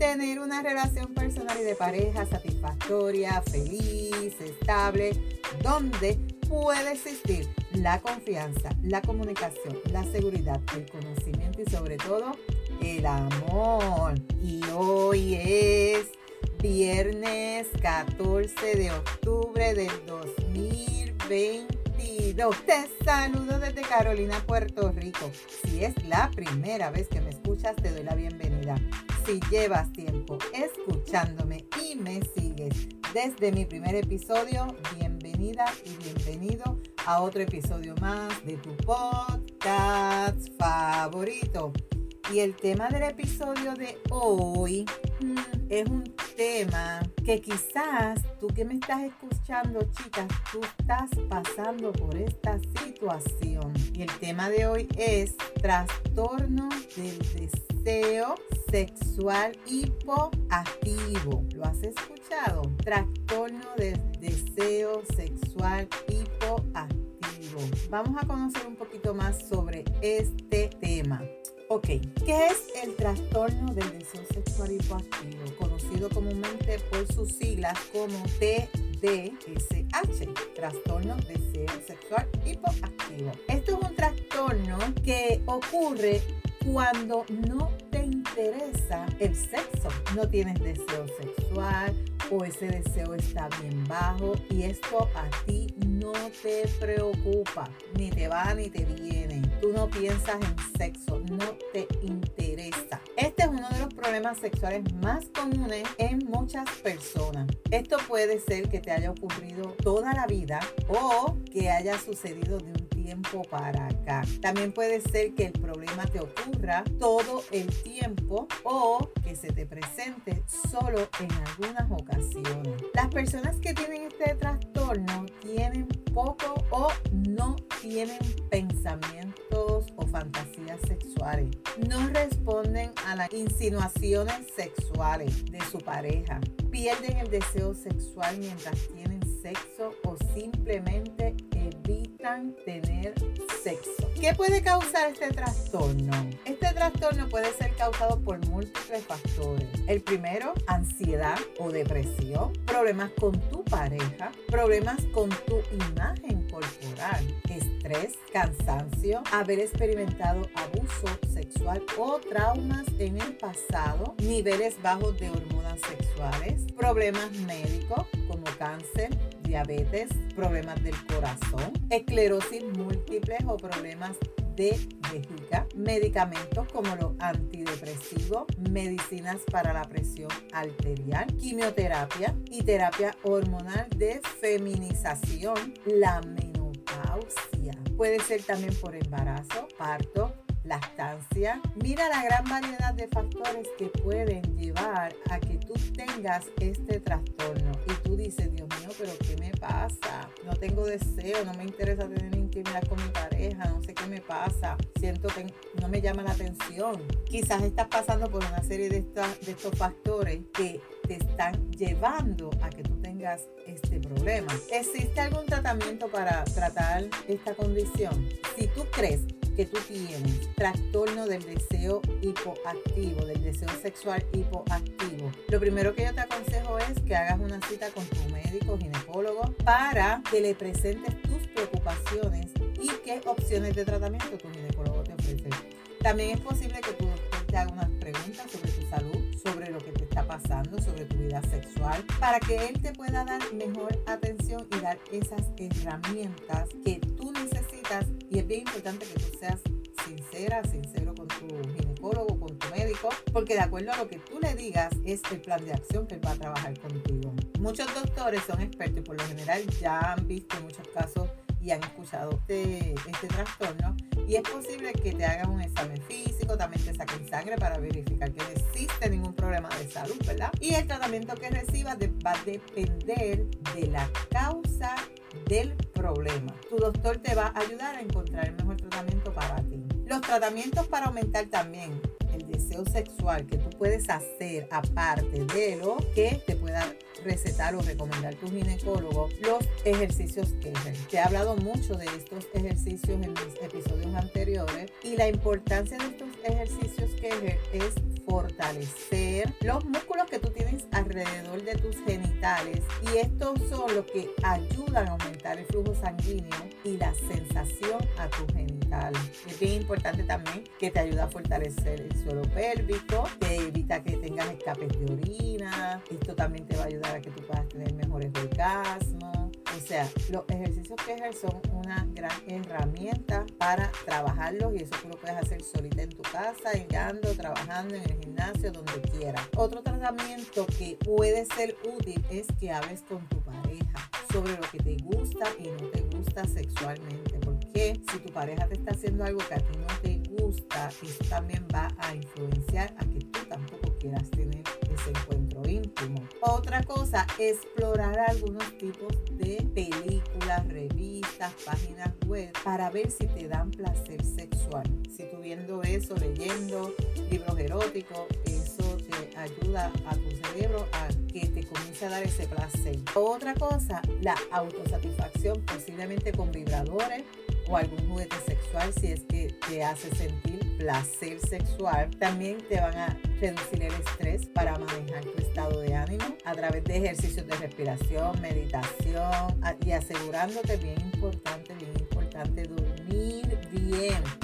tener una relación personal y de pareja satisfactoria, feliz, estable, donde puede existir la confianza, la comunicación, la seguridad, el conocimiento y sobre todo el amor. Y hoy es viernes 14 de octubre del 2022. Te saludo desde Carolina, Puerto Rico. Si es la primera vez que me escuchas, te doy la bienvenida. Llevas tiempo escuchándome y me sigues desde mi primer episodio, bienvenida y bienvenido a otro episodio más de tu podcast favorito. Y el tema del episodio de hoy mm, es un tema que quizás tú que me estás escuchando, chicas, tú estás pasando por esta situación. Y el tema de hoy es trastorno del deseo sexual hipoactivo. ¿Lo has escuchado? Trastorno del deseo sexual hipoactivo. Vamos a conocer un poquito más sobre este tema. Ok, ¿qué es el trastorno del deseo sexual hipoactivo? Conocido comúnmente por sus siglas como TDSH, trastorno deseo sexual hipoactivo. Esto es un trastorno que ocurre cuando no te interesa el sexo, no tienes deseo sexual o ese deseo está bien bajo y esto a ti no te preocupa, ni te va ni te viene. Tú no piensas en sexo, no te interesa. Este es uno de los problemas sexuales más comunes en muchas personas. Esto puede ser que te haya ocurrido toda la vida o que haya sucedido de un para acá. También puede ser que el problema te ocurra todo el tiempo o que se te presente solo en algunas ocasiones. Las personas que tienen este trastorno tienen poco o no tienen pensamientos o fantasías sexuales. No responden a las insinuaciones sexuales de su pareja. Pierden el deseo sexual mientras tienen sexo o simplemente evitan tener sexo. ¿Qué puede causar este trastorno? Este trastorno puede ser causado por múltiples factores. El primero, ansiedad o depresión, problemas con tu pareja, problemas con tu imagen corporal, estrés, cansancio, haber experimentado abuso sexual o traumas en el pasado, niveles bajos de hormonas sexuales, problemas médicos como cáncer, diabetes, problemas del corazón, esclerosis múltiple o problemas de vejiga, medicamentos como los antidepresivos, medicinas para la presión arterial, quimioterapia y terapia hormonal de feminización, la. Puede ser también por embarazo, parto, lactancia. Mira la gran variedad de factores que pueden llevar a que tú tengas este trastorno y tú dices, Dios mío, pero ¿qué me pasa? No tengo deseo, no me interesa tener intimidad con mi pareja, no sé qué me pasa, siento que no me llama la atención. Quizás estás pasando por una serie de, de estos factores que te están llevando a que tú tengas este problema. ¿Existe algún tratamiento para tratar esta condición? Si tú crees que tú tienes trastorno del deseo hipoactivo, del deseo sexual hipoactivo, lo primero que yo te aconsejo es que hagas una cita con tu médico ginecólogo para que le presentes tus preocupaciones y qué opciones de tratamiento tu ginecólogo te ofrece. También es posible que tu doctor te haga unas preguntas sobre tu salud, sobre pasando sobre tu vida sexual, para que él te pueda dar mejor atención y dar esas herramientas que tú necesitas. Y es bien importante que tú seas sincera, sincero con tu ginecólogo, con tu médico, porque de acuerdo a lo que tú le digas es el plan de acción que él va a trabajar contigo. Muchos doctores son expertos y por lo general ya han visto muchos casos y han escuchado este, este trastorno y es posible que te hagan un examen físico, también te saquen sangre para verificar que no existe ningún problema de salud, ¿verdad? Y el tratamiento que recibas va a depender de la causa del problema. Tu doctor te va a ayudar a encontrar el mejor tratamiento para ti. Los tratamientos para aumentar también el deseo sexual que tú puedes hacer aparte de lo que te pueda recetar o recomendar tu ginecólogo, los ejercicios Kegel. Te he hablado mucho de estos ejercicios en mis episodios anteriores y la importancia de estos ejercicios Kegel es fortalecer los músculos que tú tienes alrededor de tus genitales y estos son los que ayudan a aumentar el flujo sanguíneo y la sensación a tu genital. Es bien importante también que te ayuda a fortalecer el suelo pélvico, te evita que tengas escapes de orina, esto también te va a ayudar a que tú puedas tener mejores orgasmos. O sea, los ejercicios Kegel son una gran herramienta para trabajarlos y eso tú lo puedes hacer solita en tu casa, llegando, trabajando en el gimnasio, donde quieras. Otro tratamiento que puede ser útil es que hables con tu pareja sobre lo que te gusta y no te gusta sexualmente. Porque si tu pareja te está haciendo algo que a ti no te gusta, eso también va a influenciar a que tú tampoco quieras tener ese encuentro íntimo. Otra cosa, explorar algunos tipos de películas, revistas, páginas web para ver si te dan placer sexual. Si tú viendo eso, leyendo libros eróticos, te ayuda a tu cerebro a que te comience a dar ese placer. Otra cosa, la autosatisfacción, posiblemente con vibradores o algún juguete sexual si es que te hace sentir placer sexual. También te van a reducir el estrés para manejar tu estado de ánimo a través de ejercicios de respiración, meditación y asegurándote, bien importante, bien importante, dormir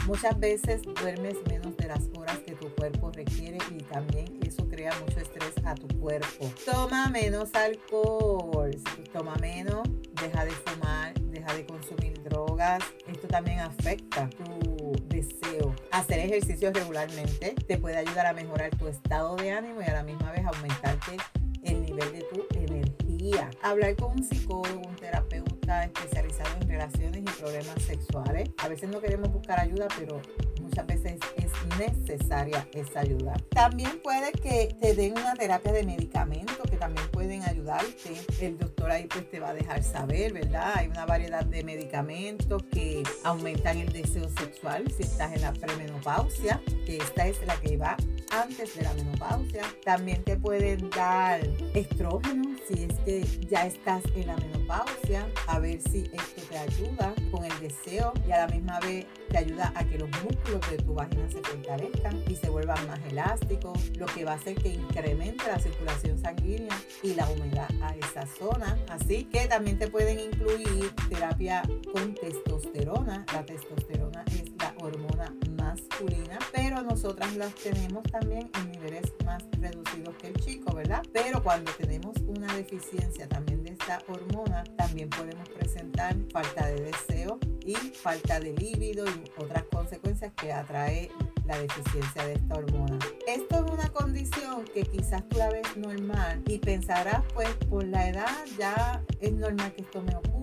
Muchas veces duermes menos de las horas que tu cuerpo requiere y también eso crea mucho estrés a tu cuerpo. Toma menos alcohol. Toma menos, deja de fumar, deja de consumir drogas. Esto también afecta tu deseo. Hacer ejercicio regularmente te puede ayudar a mejorar tu estado de ánimo y a la misma vez aumentarte el nivel de tu energía. Hablar con un psicólogo, un terapeuta especializado en relaciones y problemas sexuales. A veces no queremos buscar ayuda, pero muchas veces es necesaria esa ayuda. También puede que te den una terapia de medicamentos que también pueden ayudarte. El doctor ahí pues te va a dejar saber, ¿verdad? Hay una variedad de medicamentos que aumentan el deseo sexual si estás en la premenopausia, que esta es la que va antes de la menopausia. También te pueden dar estrógeno si es que ya estás en la menopausia, a ver si esto te ayuda con el deseo y a la misma vez te ayuda a que los músculos de tu vagina se fortalezcan y se vuelvan más elásticos, lo que va a hacer que incremente la circulación sanguínea y la humedad a esa zona. Así que también te pueden incluir terapia con testosterona. La testosterona es la hormona masculina, pero nosotras las tenemos también en niveles más reducidos que el chico, ¿verdad? Pero cuando tenemos una deficiencia también de esta hormona, también podemos presentar falta de deseo y falta de líbido y otras consecuencias que atrae la deficiencia de esta hormona. Esto es una condición que quizás tú la ves normal y pensarás pues por la edad ya es normal que esto me ocurra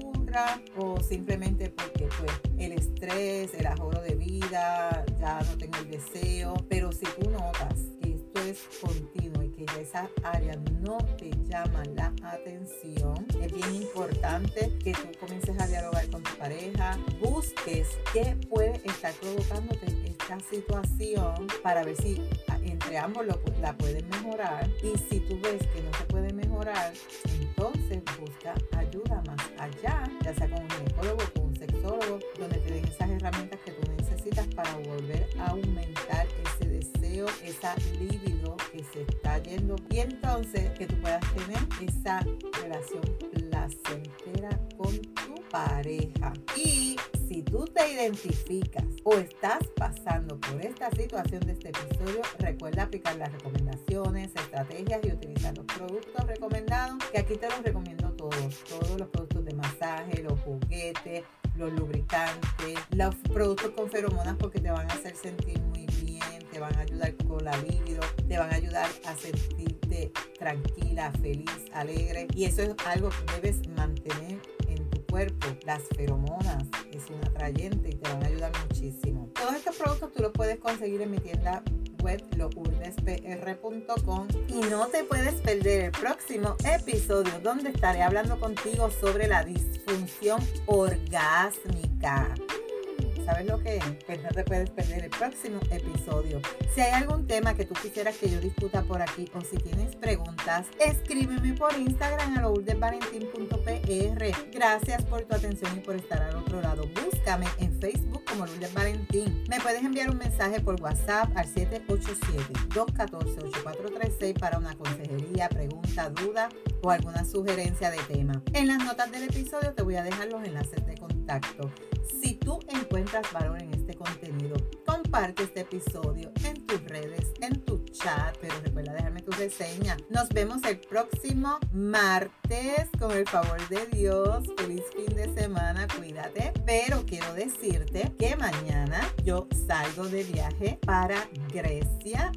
o simplemente porque pues el estrés, el ahorro de vida, ya no tengo el deseo, pero si tú notas que esto es continuo y que ya esa área no te llama la atención, es bien importante que tú comiences a dialogar con tu pareja, busques qué puede estar provocándote esta situación para ver si entre ambos lo, la pueden mejorar. Y si tú ves que no se puede mejorar, entonces busca esas herramientas que tú necesitas para volver a aumentar ese deseo, esa libido que se está yendo y entonces que tú puedas tener esa relación placentera con tu pareja. Y si tú te identificas o estás pasando por esta situación de este episodio, recuerda aplicar las recomendaciones, estrategias y utilizar los productos recomendados, que aquí te los recomiendo todos, todos los productos de masaje, los juguetes, los lubricantes, los productos con feromonas porque te van a hacer sentir muy bien, te van a ayudar con la libido, te van a ayudar a sentirte tranquila, feliz, alegre y eso es algo que debes mantener en tu cuerpo. Las feromonas es un atrayente y te van a ayudar muchísimo. Todos estos productos tú los puedes conseguir en mi tienda web y no te puedes perder el próximo episodio donde estaré hablando contigo sobre la disfunción orgásmica. ¿Sabes lo que es? Pues no te puedes perder el próximo episodio. Si hay algún tema que tú quisieras que yo discuta por aquí o si tienes preguntas, escríbeme por Instagram a lourdesvalentín.pr. Gracias por tu atención y por estar al otro lado. Búscame en Facebook como Lourdes Valentín. Me puedes enviar un mensaje por WhatsApp al 787-214-8436 para una consejería, pregunta, duda o alguna sugerencia de tema. En las notas del episodio te voy a dejar los enlaces de contacto. Si tú encuentras en este contenido, comparte este episodio en tus redes, en tu chat, pero recuerda dejarme tu reseña. Nos vemos el próximo martes con el favor de Dios. Feliz fin de semana, cuídate. Pero quiero decirte que mañana yo salgo de viaje para Grecia.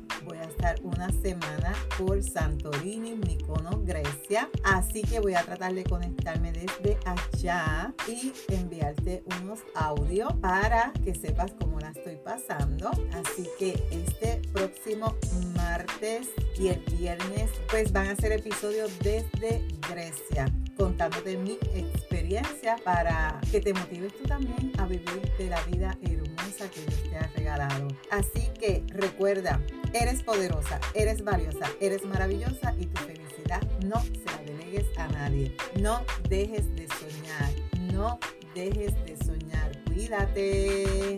Una semana por Santorini, Mykonos, Grecia. Así que voy a tratar de conectarme desde allá y enviarte unos audios para que sepas cómo la estoy pasando. Así que este próximo martes y el viernes pues van a ser episodios desde Grecia contándote mi experiencia para que te motives tú también a vivir de la vida hermosa que Dios te ha regalado. Así que recuerda, eres poderosa, eres valiosa, eres maravillosa y tu felicidad no se la delegues a nadie. No dejes de soñar, no dejes de soñar. Cuídate.